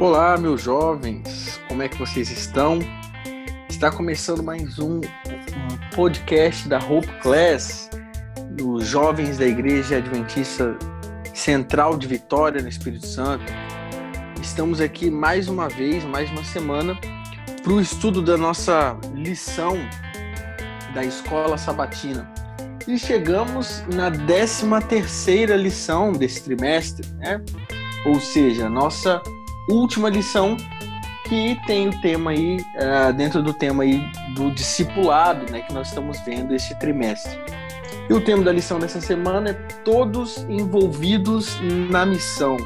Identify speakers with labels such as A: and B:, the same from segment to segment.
A: Olá, meus jovens, como é que vocês estão? Está começando mais um, um podcast da Hope Class, dos jovens da Igreja Adventista Central de Vitória, no Espírito Santo. Estamos aqui mais uma vez, mais uma semana, para o estudo da nossa lição da Escola Sabatina. E chegamos na 13 terceira lição desse trimestre, né? Ou seja, nossa última lição que tem o tema aí, uh, dentro do tema aí do discipulado, né, que nós estamos vendo esse trimestre. E o tema da lição dessa semana é todos envolvidos na missão.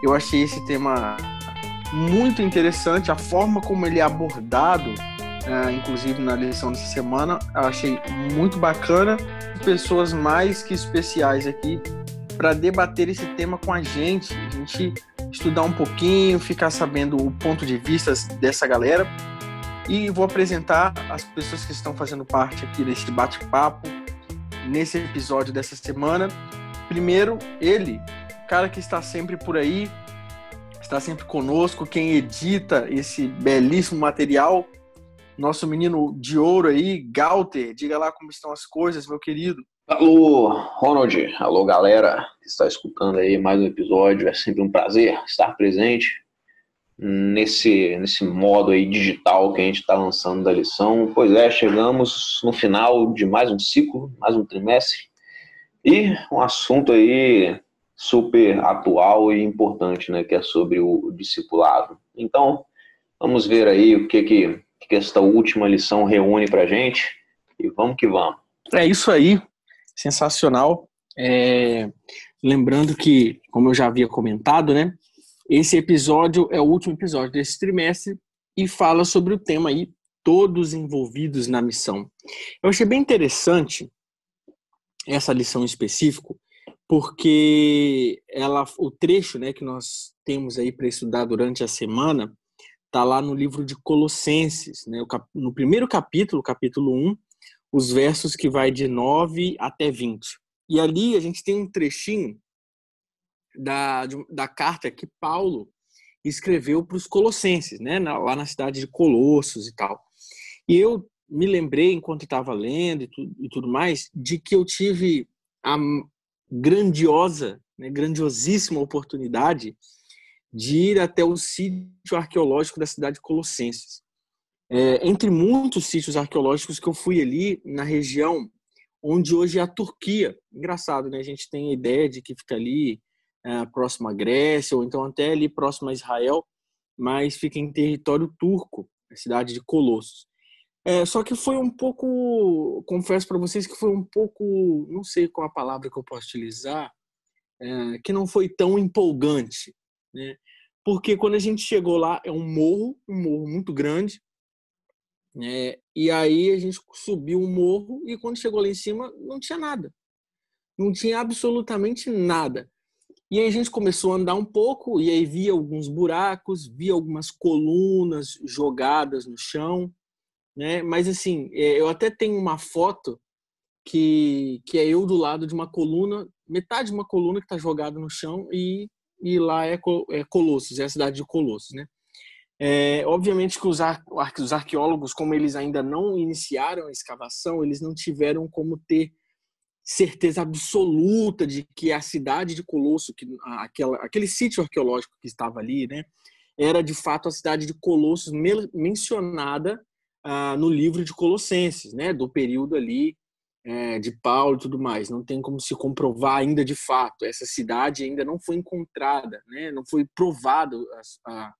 A: Eu achei esse tema muito interessante, a forma como ele é abordado, uh, inclusive na lição dessa semana, achei muito bacana. Pessoas mais que especiais aqui para debater esse tema com a gente, a gente estudar um pouquinho, ficar sabendo o ponto de vista dessa galera. E vou apresentar as pessoas que estão fazendo parte aqui desse bate-papo nesse episódio dessa semana. Primeiro, ele, o cara que está sempre por aí, está sempre conosco, quem edita esse belíssimo material, nosso menino de ouro aí, Galter. Diga lá como estão as coisas, meu querido.
B: Alô, Ronald. Alô, galera está escutando aí mais um episódio. É sempre um prazer estar presente nesse, nesse modo aí digital que a gente está lançando da lição. Pois é, chegamos no final de mais um ciclo, mais um trimestre. E um assunto aí super atual e importante, né, que é sobre o discipulado. Então, vamos ver aí o que que, que esta última lição reúne para gente e vamos que vamos.
A: É isso aí sensacional. É, lembrando que, como eu já havia comentado, né, esse episódio é o último episódio desse trimestre e fala sobre o tema aí, todos envolvidos na missão. Eu achei bem interessante essa lição em específico, porque ela, o trecho né, que nós temos aí para estudar durante a semana está lá no livro de Colossenses, né, no primeiro capítulo, capítulo 1, os versos que vai de 9 até 20. E ali a gente tem um trechinho da, da carta que Paulo escreveu para os colossenses, né, lá na cidade de Colossos e tal. E eu me lembrei, enquanto estava lendo e tudo, e tudo, mais, de que eu tive a grandiosa, né, grandiosíssima oportunidade de ir até o sítio arqueológico da cidade de Colossenses. É, entre muitos sítios arqueológicos que eu fui ali na região onde hoje é a Turquia. Engraçado, né? A gente tem a ideia de que fica ali é, próximo à Grécia, ou então até ali próximo a Israel, mas fica em território turco, a cidade de Colossos. É, só que foi um pouco, confesso para vocês que foi um pouco, não sei qual a palavra que eu posso utilizar, é, que não foi tão empolgante, né? Porque quando a gente chegou lá, é um morro, um morro muito grande, é, e aí a gente subiu um morro e quando chegou lá em cima não tinha nada. Não tinha absolutamente nada. E aí a gente começou a andar um pouco e aí via alguns buracos, via algumas colunas jogadas no chão, né? Mas assim, é, eu até tenho uma foto que, que é eu do lado de uma coluna, metade de uma coluna que está jogada no chão e, e lá é, é Colossos, é a cidade de Colossos, né? É, obviamente que os, ar, os arqueólogos, como eles ainda não iniciaram a escavação, eles não tiveram como ter certeza absoluta de que a cidade de Colosso, que aquela, aquele sítio arqueológico que estava ali, né, era de fato a cidade de Colossos mencionada ah, no livro de Colossenses, né, do período ali é, de Paulo e tudo mais. Não tem como se comprovar ainda de fato. Essa cidade ainda não foi encontrada, né, não foi provado a, a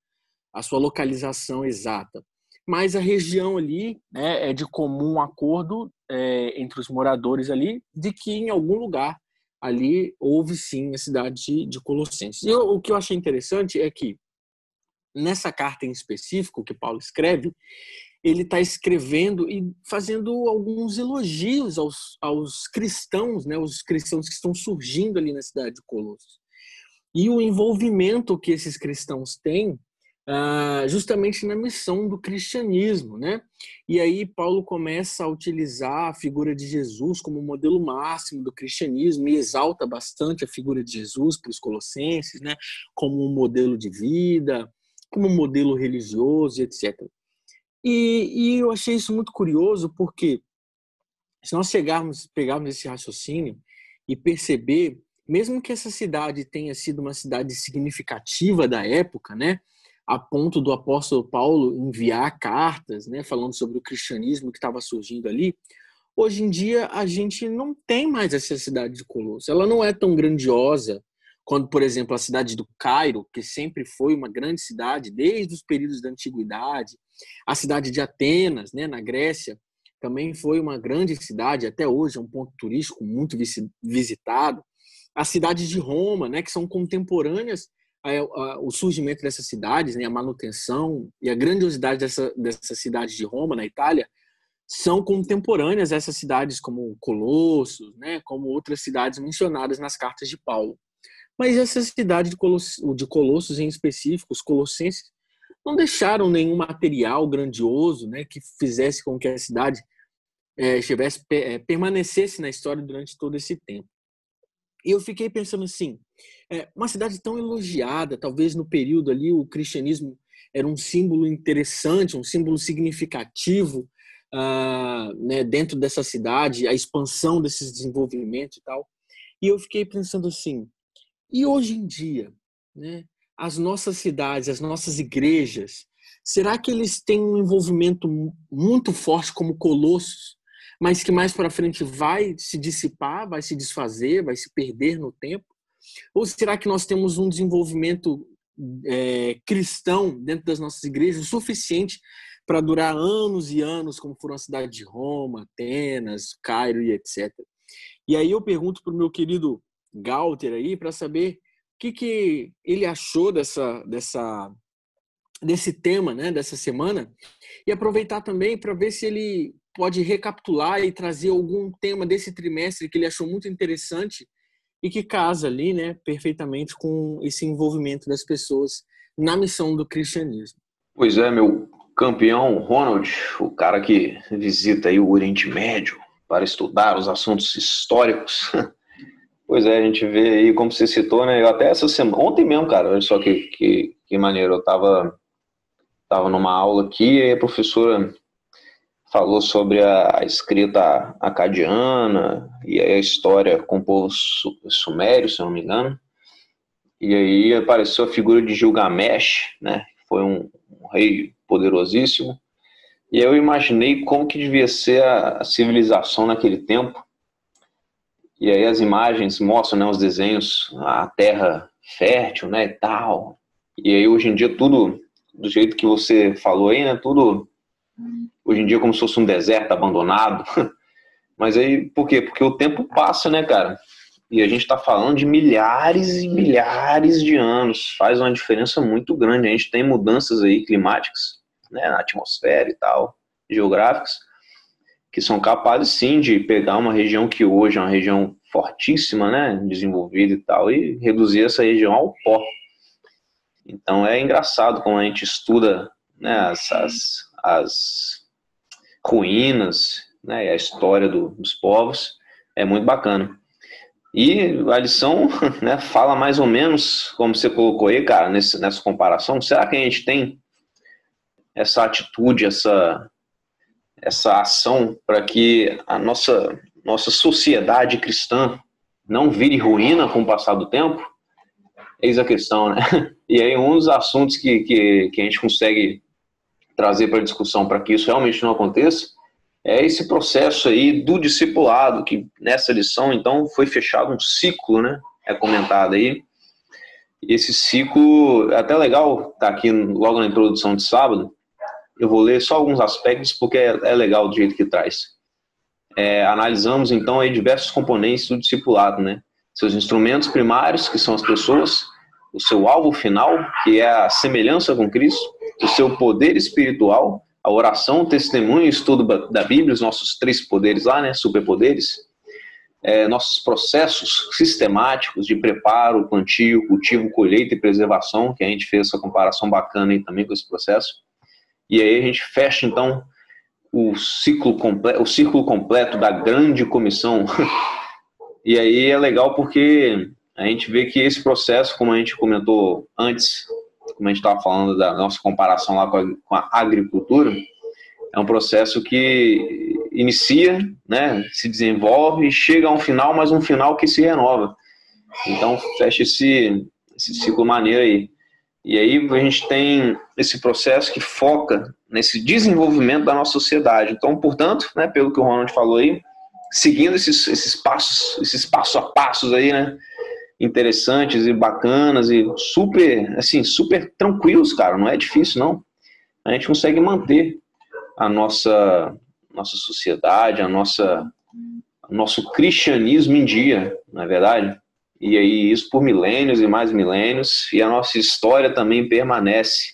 A: a sua localização exata. Mas a região ali né, é de comum acordo é, entre os moradores ali de que em algum lugar ali houve sim a cidade de, de Colossenses. E eu, o que eu achei interessante é que nessa carta em específico que Paulo escreve, ele está escrevendo e fazendo alguns elogios aos, aos cristãos, né, os cristãos que estão surgindo ali na cidade de Colossos. E o envolvimento que esses cristãos têm ah, justamente na missão do cristianismo, né? E aí Paulo começa a utilizar a figura de Jesus como modelo máximo do cristianismo e exalta bastante a figura de Jesus para os colossenses, né? Como um modelo de vida, como modelo religioso, etc. E, e eu achei isso muito curioso porque se nós chegarmos, pegarmos esse raciocínio e perceber, mesmo que essa cidade tenha sido uma cidade significativa da época, né, a ponto do apóstolo Paulo enviar cartas, né, falando sobre o cristianismo que estava surgindo ali, hoje em dia a gente não tem mais essa cidade de Colosso. Ela não é tão grandiosa quando, por exemplo, a cidade do Cairo, que sempre foi uma grande cidade desde os períodos da antiguidade, a cidade de Atenas, né, na Grécia, também foi uma grande cidade, até hoje é um ponto turístico muito visitado. As cidades de Roma, né, que são contemporâneas ao surgimento dessas cidades, né, a manutenção e a grandiosidade dessa, dessa cidade de Roma, na Itália, são contemporâneas a essas cidades como Colossos, né, como outras cidades mencionadas nas cartas de Paulo. Mas essa cidade de Colossos, de Colossos em específico, os colossenses, não deixaram nenhum material grandioso né, que fizesse com que a cidade é, é, permanecesse na história durante todo esse tempo. E eu fiquei pensando assim, é, uma cidade tão elogiada, talvez no período ali o cristianismo era um símbolo interessante, um símbolo significativo uh, né, dentro dessa cidade, a expansão desses desenvolvimentos e tal. E eu fiquei pensando assim, e hoje em dia, né, as nossas cidades, as nossas igrejas, será que eles têm um envolvimento muito forte como colossos, mas que mais para frente vai se dissipar, vai se desfazer, vai se perder no tempo? Ou será que nós temos um desenvolvimento é, cristão dentro das nossas igrejas suficiente para durar anos e anos, como foram a cidade de Roma, Atenas, Cairo e etc. E aí eu pergunto para o meu querido Galter aí para saber que, que ele achou dessa, dessa, desse tema, né, dessa semana, e aproveitar também para ver se ele pode recapitular e trazer algum tema desse trimestre que ele achou muito interessante e que casa ali, né, perfeitamente com esse envolvimento das pessoas na missão do cristianismo.
B: Pois é, meu campeão Ronald, o cara que visita aí o Oriente Médio para estudar os assuntos históricos. Pois é, a gente vê aí, como você citou, né? Eu até essa semana, ontem mesmo, cara, olha só que, que, que maneiro. Eu tava, tava numa aula aqui e a professora falou sobre a, escrita acadiana e a história com o povo sumério, se não me engano. E aí apareceu a figura de Gilgamesh, né? Foi um, um rei poderosíssimo. E eu imaginei como que devia ser a, a civilização naquele tempo e aí as imagens mostram, né, os desenhos, a terra fértil, né, e tal. E aí hoje em dia tudo do jeito que você falou aí, né, tudo hoje em dia como se fosse um deserto abandonado. Mas aí por quê? Porque o tempo passa, né, cara? E a gente está falando de milhares e milhares de anos. Faz uma diferença muito grande. A gente tem mudanças aí climáticas, né, na atmosfera e tal, geográficas que são capazes sim de pegar uma região que hoje é uma região fortíssima, né, desenvolvida e tal, e reduzir essa região ao pó. Então é engraçado como a gente estuda né, as, ruínas, né, a história do, dos povos, é muito bacana. E a lição né, fala mais ou menos, como você colocou aí, cara, nesse, nessa comparação, será que a gente tem essa atitude, essa essa ação para que a nossa, nossa sociedade cristã não vire ruína com o passar do tempo? Eis a questão, né? E aí, um dos assuntos que, que, que a gente consegue trazer para discussão para que isso realmente não aconteça é esse processo aí do discipulado, que nessa lição, então, foi fechado um ciclo, né? É comentado aí. Esse ciclo, é até legal tá aqui logo na introdução de sábado, eu vou ler só alguns aspectos porque é, é legal do jeito que traz. É, analisamos então aí diversos componentes do discipulado, né? Seus instrumentos primários, que são as pessoas, o seu alvo final, que é a semelhança com Cristo, o seu poder espiritual, a oração, o testemunho, o estudo da Bíblia, os nossos três poderes lá, né? Superpoderes. É, nossos processos sistemáticos de preparo, plantio, cultivo, colheita e preservação, que a gente fez essa comparação bacana aí também com esse processo e aí a gente fecha então o ciclo completo, o círculo completo da grande comissão. e aí é legal porque a gente vê que esse processo, como a gente comentou antes, como a gente estava falando da nossa comparação lá com a, com a agricultura, é um processo que inicia, né, se desenvolve e chega a um final, mas um final que se renova. Então fecha esse, esse ciclo maneiro aí. E aí a gente tem esse processo que foca nesse desenvolvimento da nossa sociedade. Então, portanto, né, pelo que o Ronald falou aí, seguindo esses, esses passos, esses passo a passos aí, né, interessantes e bacanas e super, assim, super tranquilos, cara. Não é difícil, não. A gente consegue manter a nossa nossa sociedade, a nossa nosso cristianismo em dia, não é verdade? E aí isso por milênios e mais milênios, e a nossa história também permanece,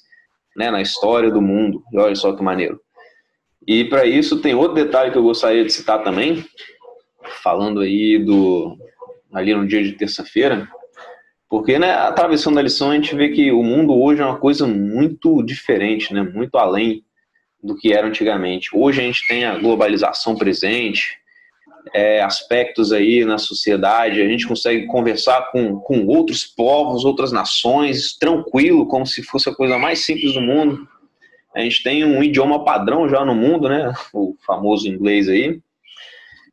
B: né, na história do mundo. E olha só que maneiro. E para isso tem outro detalhe que eu gostaria de citar também, falando aí do ali no dia de terça-feira, porque né, atravessando a lição a gente vê que o mundo hoje é uma coisa muito diferente, né, muito além do que era antigamente. Hoje a gente tem a globalização presente, é, aspectos aí na sociedade, a gente consegue conversar com, com outros povos, outras nações, tranquilo, como se fosse a coisa mais simples do mundo. A gente tem um idioma padrão já no mundo, né? O famoso inglês aí.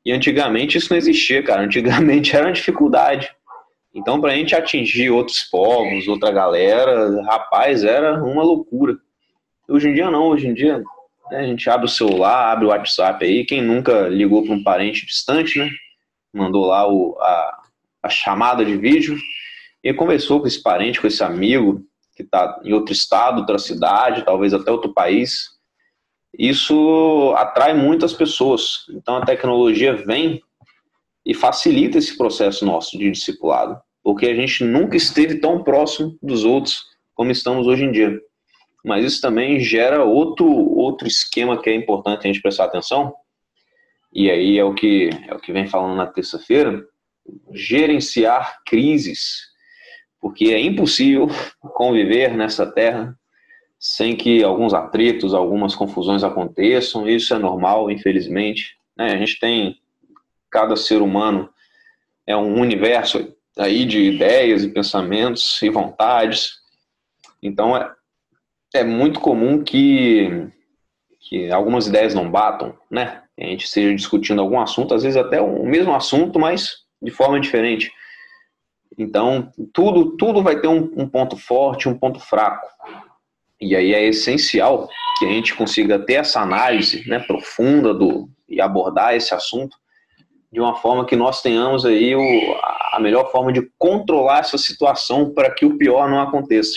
B: E antigamente isso não existia, cara. Antigamente era uma dificuldade. Então, para a gente atingir outros povos, outra galera, rapaz, era uma loucura. Hoje em dia não, hoje em dia né, a gente abre o celular, abre o WhatsApp aí, quem nunca ligou para um parente distante, né? Mandou lá o, a, a chamada de vídeo e conversou com esse parente, com esse amigo que está em outro estado, outra cidade, talvez até outro país. Isso atrai muitas pessoas. Então a tecnologia vem e facilita esse processo nosso de discipulado, porque a gente nunca esteve tão próximo dos outros como estamos hoje em dia mas isso também gera outro, outro esquema que é importante a gente prestar atenção, e aí é o que, é o que vem falando na terça-feira, gerenciar crises, porque é impossível conviver nessa terra sem que alguns atritos, algumas confusões aconteçam, isso é normal, infelizmente. Né? A gente tem, cada ser humano é um universo aí de ideias e pensamentos e vontades, então é, é muito comum que, que algumas ideias não batam, né? A gente esteja discutindo algum assunto, às vezes até o mesmo assunto, mas de forma diferente. Então, tudo, tudo vai ter um, um ponto forte, um ponto fraco. E aí é essencial que a gente consiga ter essa análise né, profunda do, e abordar esse assunto de uma forma que nós tenhamos aí o, a melhor forma de controlar essa situação para que o pior não aconteça.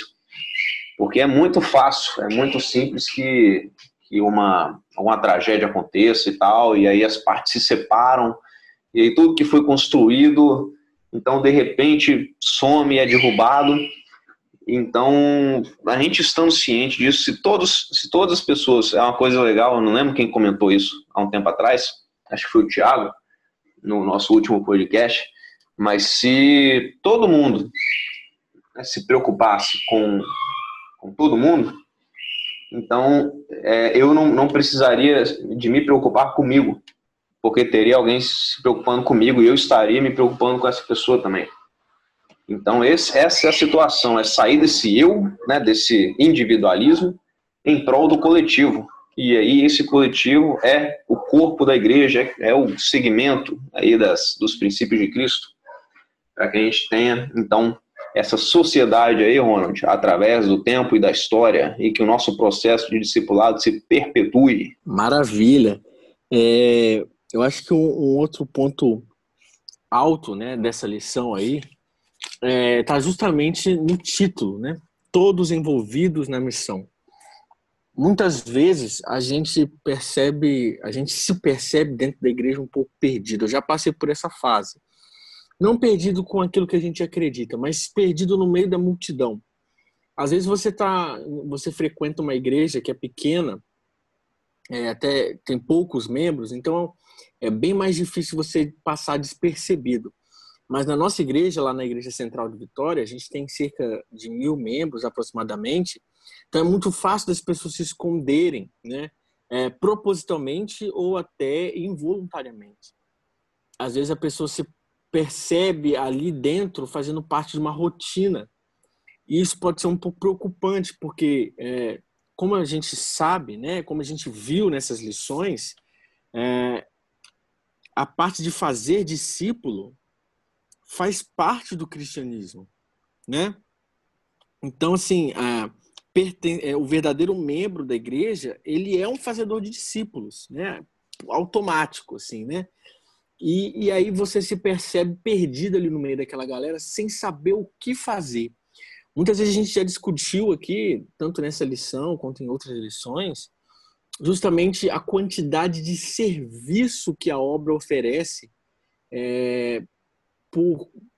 B: Porque é muito fácil, é muito simples que, que uma, uma tragédia aconteça e tal, e aí as partes se separam, e aí tudo que foi construído, então de repente some, é derrubado. Então, a gente estando ciente disso, se, todos, se todas as pessoas, é uma coisa legal, eu não lembro quem comentou isso há um tempo atrás, acho que foi o Thiago, no nosso último podcast, mas se todo mundo né, se preocupasse com com todo mundo, então é, eu não, não precisaria de me preocupar comigo, porque teria alguém se preocupando comigo e eu estaria me preocupando com essa pessoa também. Então esse, essa é a situação, é sair desse eu, né, desse individualismo, em prol do coletivo. E aí esse coletivo é o corpo da igreja, é, é o segmento aí das, dos princípios de Cristo, para que a gente tenha então essa sociedade aí, Ronald, através do tempo e da história, e que o nosso processo de discipulado se perpetue.
A: Maravilha. É, eu acho que um, um, outro ponto alto né, dessa lição aí está é, tá justamente no título, né? Todos envolvidos na missão. Muitas vezes a gente percebe, a gente se percebe dentro da igreja um pouco perdido. Eu já passei por essa fase não perdido com aquilo que a gente acredita, mas perdido no meio da multidão. Às vezes você tá, você frequenta uma igreja que é pequena, é, até tem poucos membros, então é bem mais difícil você passar despercebido. Mas na nossa igreja, lá na Igreja Central de Vitória, a gente tem cerca de mil membros aproximadamente, então é muito fácil das pessoas se esconderem, né? É, propositalmente ou até involuntariamente. Às vezes a pessoa se percebe ali dentro fazendo parte de uma rotina. E isso pode ser um pouco preocupante, porque, é, como a gente sabe, né, como a gente viu nessas lições, é, a parte de fazer discípulo faz parte do cristianismo, né? Então, assim, a, é, o verdadeiro membro da igreja, ele é um fazedor de discípulos, né? Automático, assim, né? E, e aí você se percebe perdido ali no meio daquela galera sem saber o que fazer. Muitas vezes a gente já discutiu aqui, tanto nessa lição quanto em outras lições, justamente a quantidade de serviço que a obra oferece é,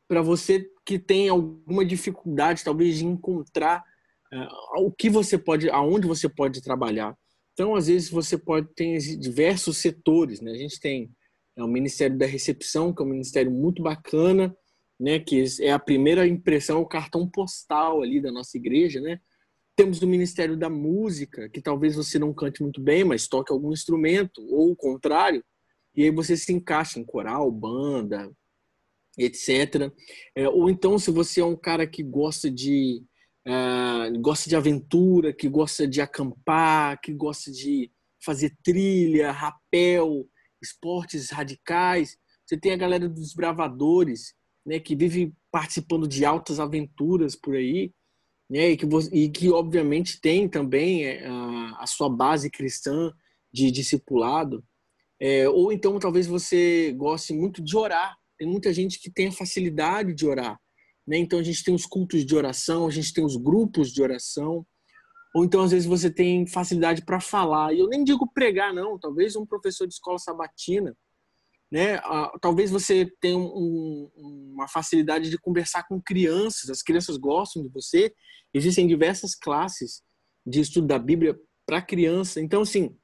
A: para você que tem alguma dificuldade, talvez, de encontrar é, o que você pode, aonde você pode trabalhar. Então, às vezes, você pode ter diversos setores. Né? A gente tem é, o Ministério da Recepção, que é um ministério muito bacana, né? que é a primeira impressão, o cartão postal ali da nossa igreja. Né? Temos o Ministério da Música, que talvez você não cante muito bem, mas toque algum instrumento, ou o contrário, e aí você se encaixa em coral, banda, etc. É, ou então, se você é um cara que gosta de uh, gosta de aventura, que gosta de acampar, que gosta de fazer trilha, rapel, esportes radicais. Você tem a galera dos bravadores, né, que vive participando de altas aventuras por aí, né, e que, e que obviamente tem também é, a, a sua base cristã de discipulado. É, ou então talvez você goste muito de orar. Tem muita gente que tem a facilidade de orar. Né? Então a gente tem os cultos de oração, a gente tem os grupos de oração, ou então às vezes você tem facilidade para falar. E eu nem digo pregar, não. Talvez um professor de escola sabatina, né? talvez você tenha um, uma facilidade de conversar com crianças. As crianças gostam de você. Existem diversas classes de estudo da Bíblia para criança. Então, assim,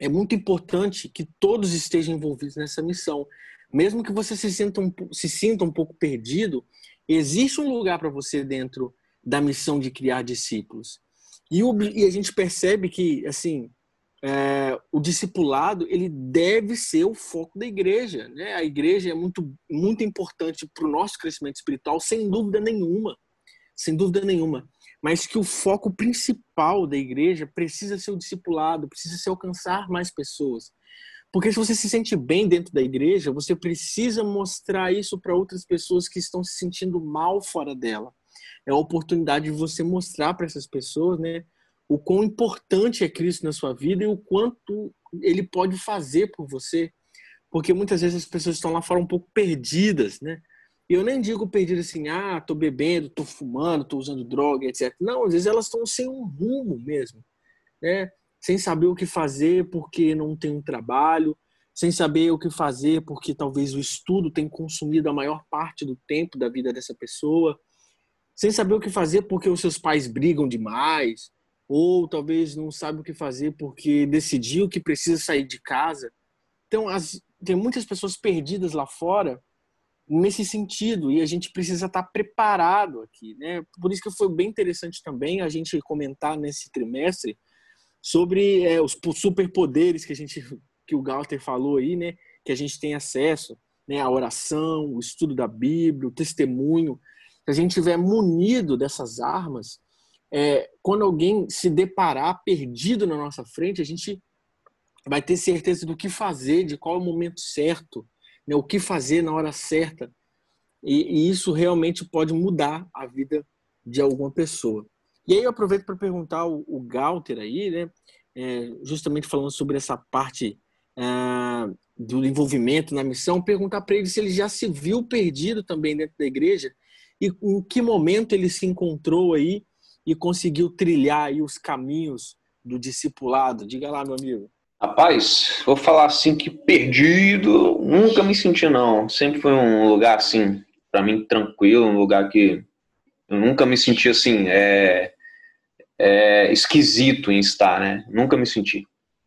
A: é muito importante que todos estejam envolvidos nessa missão. Mesmo que você se sinta um, se sinta um pouco perdido, Existe um lugar para você dentro da missão de criar discípulos. E, o, e a gente percebe que, assim, é, o discipulado ele deve ser o foco da igreja. Né? A igreja é muito, muito importante para o nosso crescimento espiritual, sem dúvida nenhuma. Sem dúvida nenhuma. Mas que o foco principal da igreja precisa ser o discipulado, precisa ser alcançar mais pessoas. Porque se você se sente bem dentro da igreja, você precisa mostrar isso para outras pessoas que estão se sentindo mal fora dela. É a oportunidade de você mostrar para essas pessoas, né, o quão importante é Cristo na sua vida e o quanto ele pode fazer por você. Porque muitas vezes as pessoas estão lá fora um pouco perdidas, né? E eu nem digo perdidas assim, ah, tô bebendo, tô fumando, tô usando droga, etc. Não, às vezes elas estão sem um rumo mesmo, né? Sem saber o que fazer porque não tem um trabalho, sem saber o que fazer porque talvez o estudo tenha consumido a maior parte do tempo da vida dessa pessoa, sem saber o que fazer porque os seus pais brigam demais, ou talvez não sabe o que fazer porque decidiu que precisa sair de casa. Então, as, tem muitas pessoas perdidas lá fora nesse sentido e a gente precisa estar preparado aqui, né? Por isso que foi bem interessante também a gente comentar nesse trimestre sobre é, os superpoderes que a gente que o Galter falou aí, né? Que a gente tem acesso, né? A oração, o estudo da Bíblia, o testemunho. Se a gente tiver munido dessas armas, é, quando alguém se deparar perdido na nossa frente, a gente vai ter certeza do que fazer, de qual é o momento certo, né? O que fazer na hora certa. E, e isso realmente pode mudar a vida de alguma pessoa. E aí eu aproveito para perguntar o, o Galter aí, né? É, justamente falando sobre essa parte é, do envolvimento na missão, perguntar para ele se ele já se viu perdido também dentro da igreja e em que momento ele se encontrou aí e conseguiu trilhar aí os caminhos do discipulado. Diga lá, meu amigo.
B: Rapaz, vou falar assim que perdido, nunca me senti não. Sempre foi um lugar assim, para mim tranquilo, um lugar que eu nunca me senti assim, é, é, esquisito em estar, né? Nunca me senti.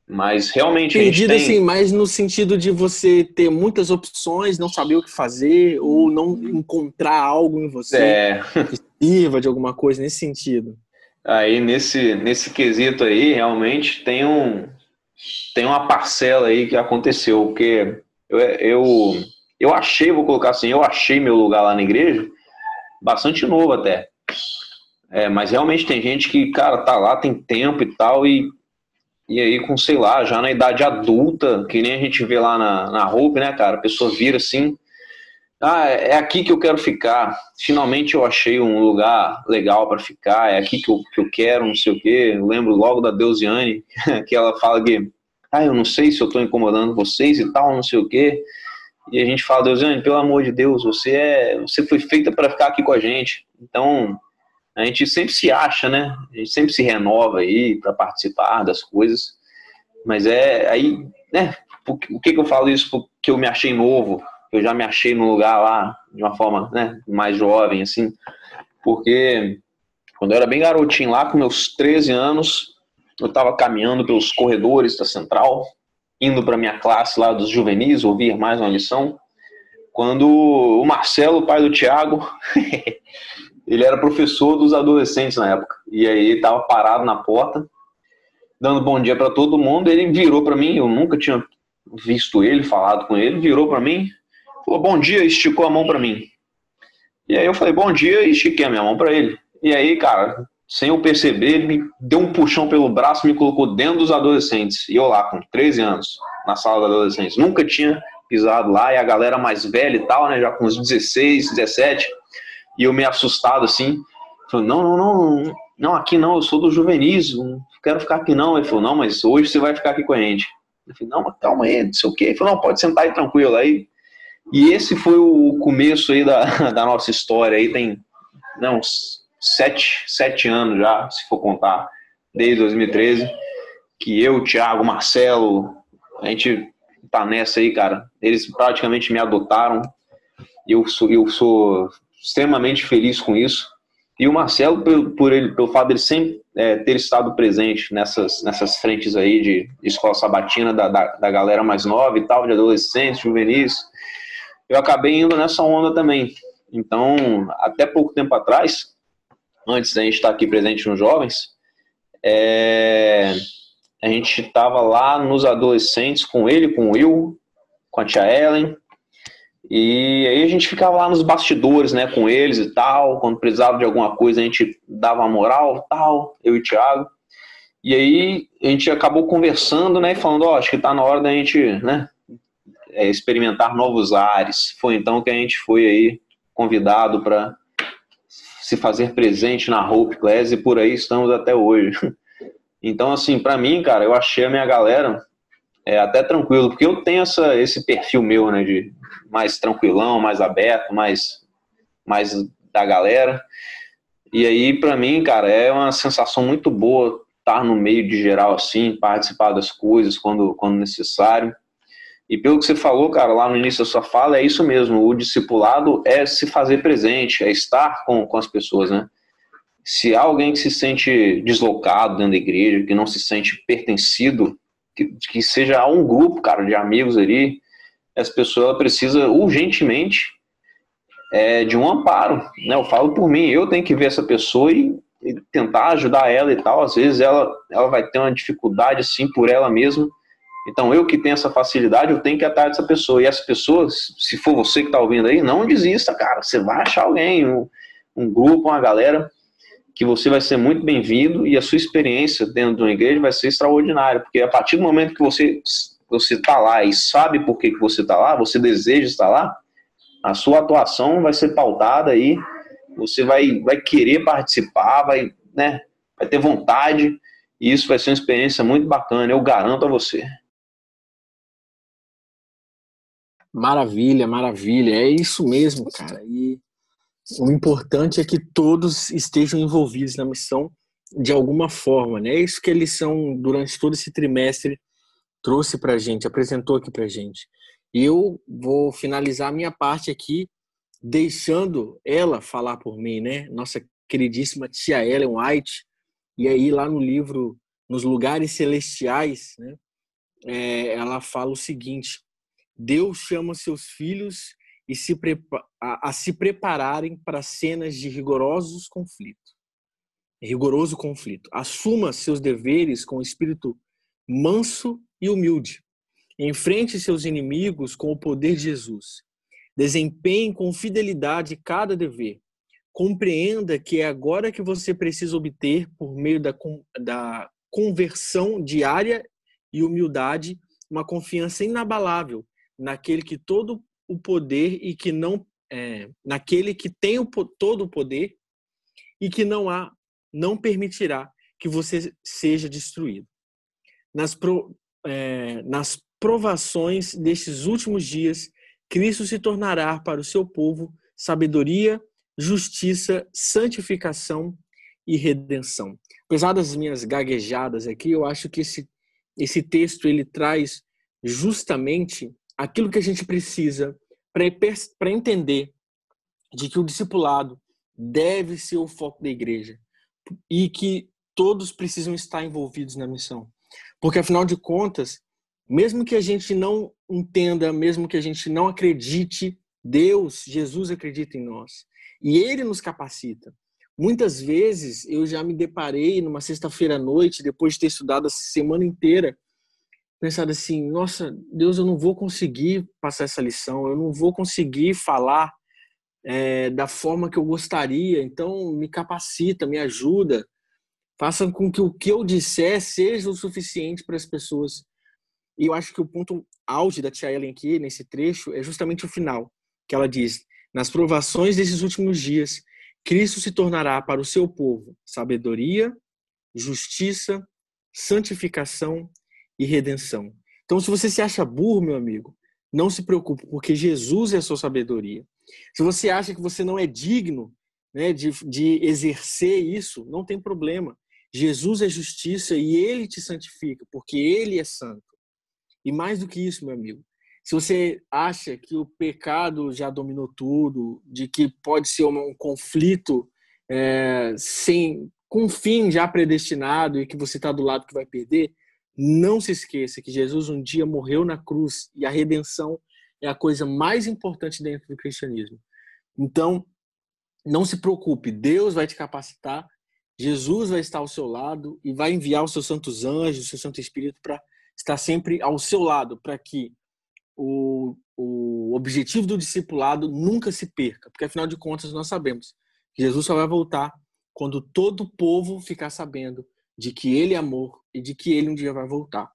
B: Mas realmente.
A: Perdido
B: tem...
A: assim, mais no sentido de você ter muitas opções, não saber o que fazer, ou não encontrar algo em você
B: é.
A: que sirva de alguma coisa nesse sentido.
B: Aí, nesse, nesse quesito aí, realmente tem um. Tem uma parcela aí que aconteceu, porque eu, eu, eu achei, vou colocar assim, eu achei meu lugar lá na igreja bastante novo até. É, mas realmente tem gente que, cara, tá lá, tem tempo e tal, e, e aí com, sei lá, já na idade adulta, que nem a gente vê lá na, na Hope, né, cara? A pessoa vira assim, ah, é aqui que eu quero ficar. Finalmente eu achei um lugar legal para ficar, é aqui que eu, que eu quero, não sei o quê. Eu lembro logo da Deusiane, que ela fala que, ah, eu não sei se eu tô incomodando vocês e tal, não sei o quê. E a gente fala, Deusiane, pelo amor de Deus, você é, você foi feita para ficar aqui com a gente. Então, a gente sempre se acha, né? A gente sempre se renova aí para participar das coisas. Mas é aí, né? O que, que eu falo isso? Porque eu me achei novo, eu já me achei no lugar lá de uma forma, né? Mais jovem, assim. Porque quando eu era bem garotinho lá, com meus 13 anos, eu estava caminhando pelos corredores da central, indo para minha classe lá dos juvenis, ouvir mais uma lição, quando o Marcelo, pai do Tiago, ele era professor dos adolescentes na época. E aí ele estava parado na porta, dando bom dia para todo mundo. Ele virou para mim, eu nunca tinha visto ele, falado com ele, virou para mim, falou bom dia, esticou a mão para mim. E aí eu falei bom dia e estiquei a minha mão para ele. E aí, cara, sem eu perceber, ele me deu um puxão pelo braço, me colocou dentro dos adolescentes. E eu lá, com 13 anos, na sala dos adolescentes. Nunca tinha pisado lá, e a galera mais velha e tal, né, já com uns 16, 17, e eu meio assustado assim, falei, não, não, não, não, aqui não, eu sou do juvenis, não quero ficar aqui não. Ele falou, não, mas hoje você vai ficar aqui com a gente. Eu falei, não, mas calma aí, não sei o quê. Ele falou, não, pode sentar aí tranquilo. Aí, e esse foi o começo aí da, da nossa história aí, tem, não, uns sete, sete anos já, se for contar, desde 2013, que eu, Thiago, Marcelo, a gente tá nessa aí, cara. Eles praticamente me adotaram. Eu sou, eu sou extremamente feliz com isso. E o Marcelo, por, por ele, pelo fato dele sempre é, ter estado presente nessas, nessas frentes aí de, escola sabatina da, da, da, galera mais nova e tal, de adolescentes, juvenis, eu acabei indo nessa onda também. Então, até pouco tempo atrás, antes da gente estar aqui presente nos jovens, é, a gente estava lá nos adolescentes com ele, com o Will, com a tia Ellen, e aí a gente ficava lá nos bastidores, né, com eles e tal. Quando precisava de alguma coisa, a gente dava moral, tal, eu e o Thiago. E aí a gente acabou conversando, né, e falando, ó, oh, acho que tá na hora da gente, né, é, experimentar novos ares. Foi então que a gente foi aí convidado para se fazer presente na Hope Class e por aí estamos até hoje. Então, assim, para mim, cara, eu achei a minha galera é até tranquilo, porque eu tenho essa, esse perfil meu, né, de mais tranquilão, mais aberto, mais, mais da galera. E aí, para mim, cara, é uma sensação muito boa estar no meio de geral assim, participar das coisas quando, quando necessário. E pelo que você falou, cara, lá no início da sua fala, é isso mesmo. O discipulado é se fazer presente, é estar com, com as pessoas, né? Se há alguém que se sente deslocado dentro da igreja, que não se sente pertencido que, que seja um grupo, cara, de amigos ali, essa pessoa precisa urgentemente é, de um amparo, né? Eu falo por mim, eu tenho que ver essa pessoa e, e, tentar ajudar ela e tal. Às vezes ela, ela vai ter uma dificuldade assim por ela mesma. Então eu que tenho essa facilidade, eu tenho que atrás dessa pessoa. E essa pessoa, se for você que está ouvindo aí, não desista, cara. Você vai achar alguém, um, um grupo, uma galera que você vai ser muito bem-vindo e a sua experiência dentro de uma igreja vai ser extraordinária, porque a partir do momento que você você está lá e sabe por que, que você está lá, você deseja estar lá, a sua atuação vai ser pautada aí, você vai, vai querer participar, vai, né, vai ter vontade, e isso vai ser uma experiência muito bacana, eu garanto a você.
A: Maravilha, maravilha, é isso mesmo, cara. E o importante é que todos estejam envolvidos na missão de alguma forma, né? É isso que eles são durante todo esse trimestre trouxe para a gente, apresentou aqui para a gente. E eu vou finalizar a minha parte aqui deixando ela falar por mim, né? Nossa queridíssima tia Ellen White. E aí lá no livro Nos Lugares Celestiais, né? É, ela fala o seguinte: Deus chama seus filhos e se a, a se prepararem para cenas de rigorosos conflitos. Rigoroso conflito. Assuma seus deveres com espírito manso e humilde. Enfrente seus inimigos com o poder de Jesus. Desempenhe com fidelidade cada dever. compreenda que é agora que você precisa obter, por meio da, da conversão diária e humildade, uma confiança inabalável naquele que todo o poder e que não é, naquele que tem o, todo o poder e que não há não permitirá que você seja destruído. Nas, pro, é, nas provações destes últimos dias, Cristo se tornará para o seu povo sabedoria, justiça, santificação e redenção. Apesar das minhas gaguejadas aqui, eu acho que esse, esse texto ele traz justamente aquilo que a gente precisa para entender de que o discipulado deve ser o foco da igreja e que todos precisam estar envolvidos na missão. Porque afinal de contas, mesmo que a gente não entenda, mesmo que a gente não acredite, Deus, Jesus acredita em nós. E ele nos capacita. Muitas vezes eu já me deparei numa sexta-feira à noite, depois de ter estudado a semana inteira, pensado assim: nossa, Deus, eu não vou conseguir passar essa lição, eu não vou conseguir falar é, da forma que eu gostaria, então me capacita, me ajuda, faça com que o que eu disser seja o suficiente para as pessoas. E eu acho que o ponto auge da tia Ellen aqui, nesse trecho, é justamente o final, que ela diz: Nas provações desses últimos dias, Cristo se tornará para o seu povo sabedoria, justiça, santificação e redenção. Então, se você se acha burro, meu amigo, não se preocupe, porque Jesus é a sua sabedoria. Se você acha que você não é digno né, de, de exercer isso, não tem problema. Jesus é justiça e ele te santifica, porque ele é santo. E mais do que isso, meu amigo, se você acha que o pecado já dominou tudo, de que pode ser um, conflito é, sem com um fim já predestinado e que você está do lado que vai perder, não se esqueça que Jesus um dia morreu na cruz e a redenção é a coisa mais importante dentro do cristianismo. Então, não se preocupe, Deus vai te capacitar, Jesus vai estar ao seu lado e vai enviar os seus santos anjos, o seu Santo Espírito para estar sempre ao seu lado, para que o, o objetivo do discipulado nunca se perca, porque afinal de contas nós sabemos que Jesus só vai voltar quando todo o povo ficar sabendo de que ele é amor de que ele um dia vai voltar.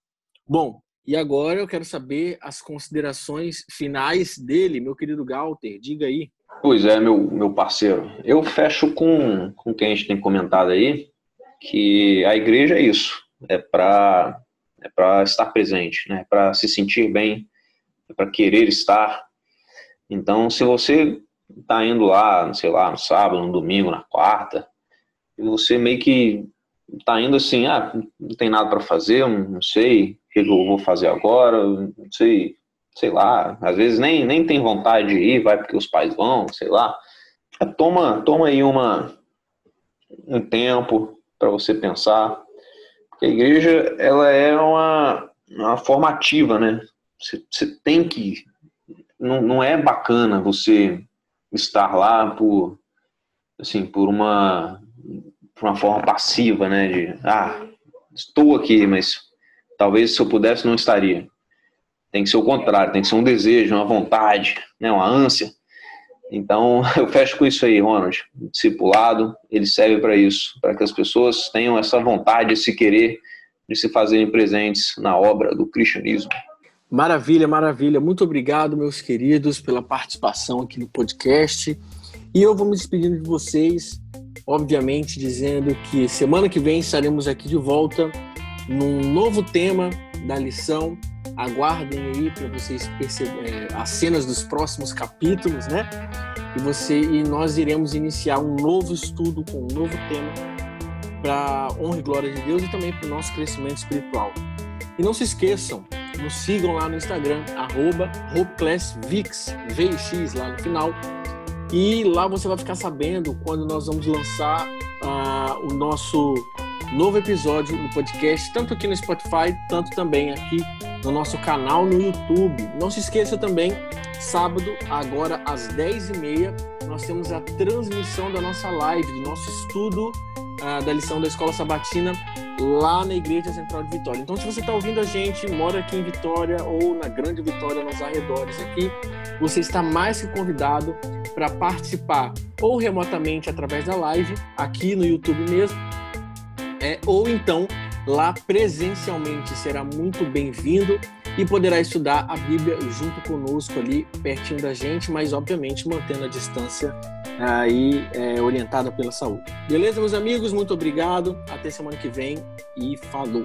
A: Bom, e agora eu quero saber as considerações finais dele, meu querido Galter. Diga aí.
B: Pois é, meu, meu parceiro. Eu fecho com, com o que a gente tem comentado aí, que a igreja é isso. É para é para estar presente, né? para se sentir bem, é para querer estar. Então, se você está indo lá, sei lá, no sábado, no domingo, na quarta, e você meio que está indo assim, ah, não tem nada para fazer, não sei, que eu vou fazer agora, não sei, sei lá, às vezes nem, nem tem vontade de ir, vai porque os pais vão, sei lá. É, toma, toma aí uma, um tempo para você pensar. Porque a igreja, ela é uma, uma formativa, né? Você, você tem que. Não, não é bacana você estar lá por, assim, por uma, por uma forma passiva, né? De, ah, estou aqui, mas Talvez se eu pudesse não estaria. Tem que ser o contrário, tem que ser um desejo, uma vontade, né, uma ânsia. Então, eu fecho com isso aí, Ronald. O discipulado, ele serve para isso, para que as pessoas tenham essa vontade, esse querer de se fazerem presentes na obra do cristianismo.
A: Maravilha, maravilha. Muito obrigado, meus queridos, pela participação aqui no podcast. E eu vou me despedindo de vocês, obviamente, dizendo que semana que vem estaremos aqui de volta num novo tema da lição. Aguardem aí para vocês perceberem é, as cenas dos próximos capítulos, né? E você e nós iremos iniciar um novo estudo com um novo tema para honra e glória de Deus e também para o nosso crescimento espiritual. E não se esqueçam, nos sigam lá no Instagram, arroba VX lá no final. E lá você vai ficar sabendo quando nós vamos lançar uh, o nosso novo episódio do podcast, tanto aqui no Spotify, tanto também aqui no nosso canal no YouTube. Não se esqueça também, sábado, agora às 10h30, nós temos a transmissão da nossa live, do nosso estudo uh, da lição da Escola Sabatina lá na Igreja Central de Vitória. Então, se você está ouvindo a gente, mora aqui em Vitória ou na Grande Vitória, nos arredores aqui, você está mais que convidado para participar ou remotamente através da live, aqui no YouTube mesmo, é, ou então lá presencialmente. Será muito bem-vindo e poderá estudar a Bíblia junto conosco ali, pertinho da gente, mas obviamente mantendo a distância aí é, orientada pela saúde. Beleza, meus amigos? Muito obrigado. Até semana que vem e falou!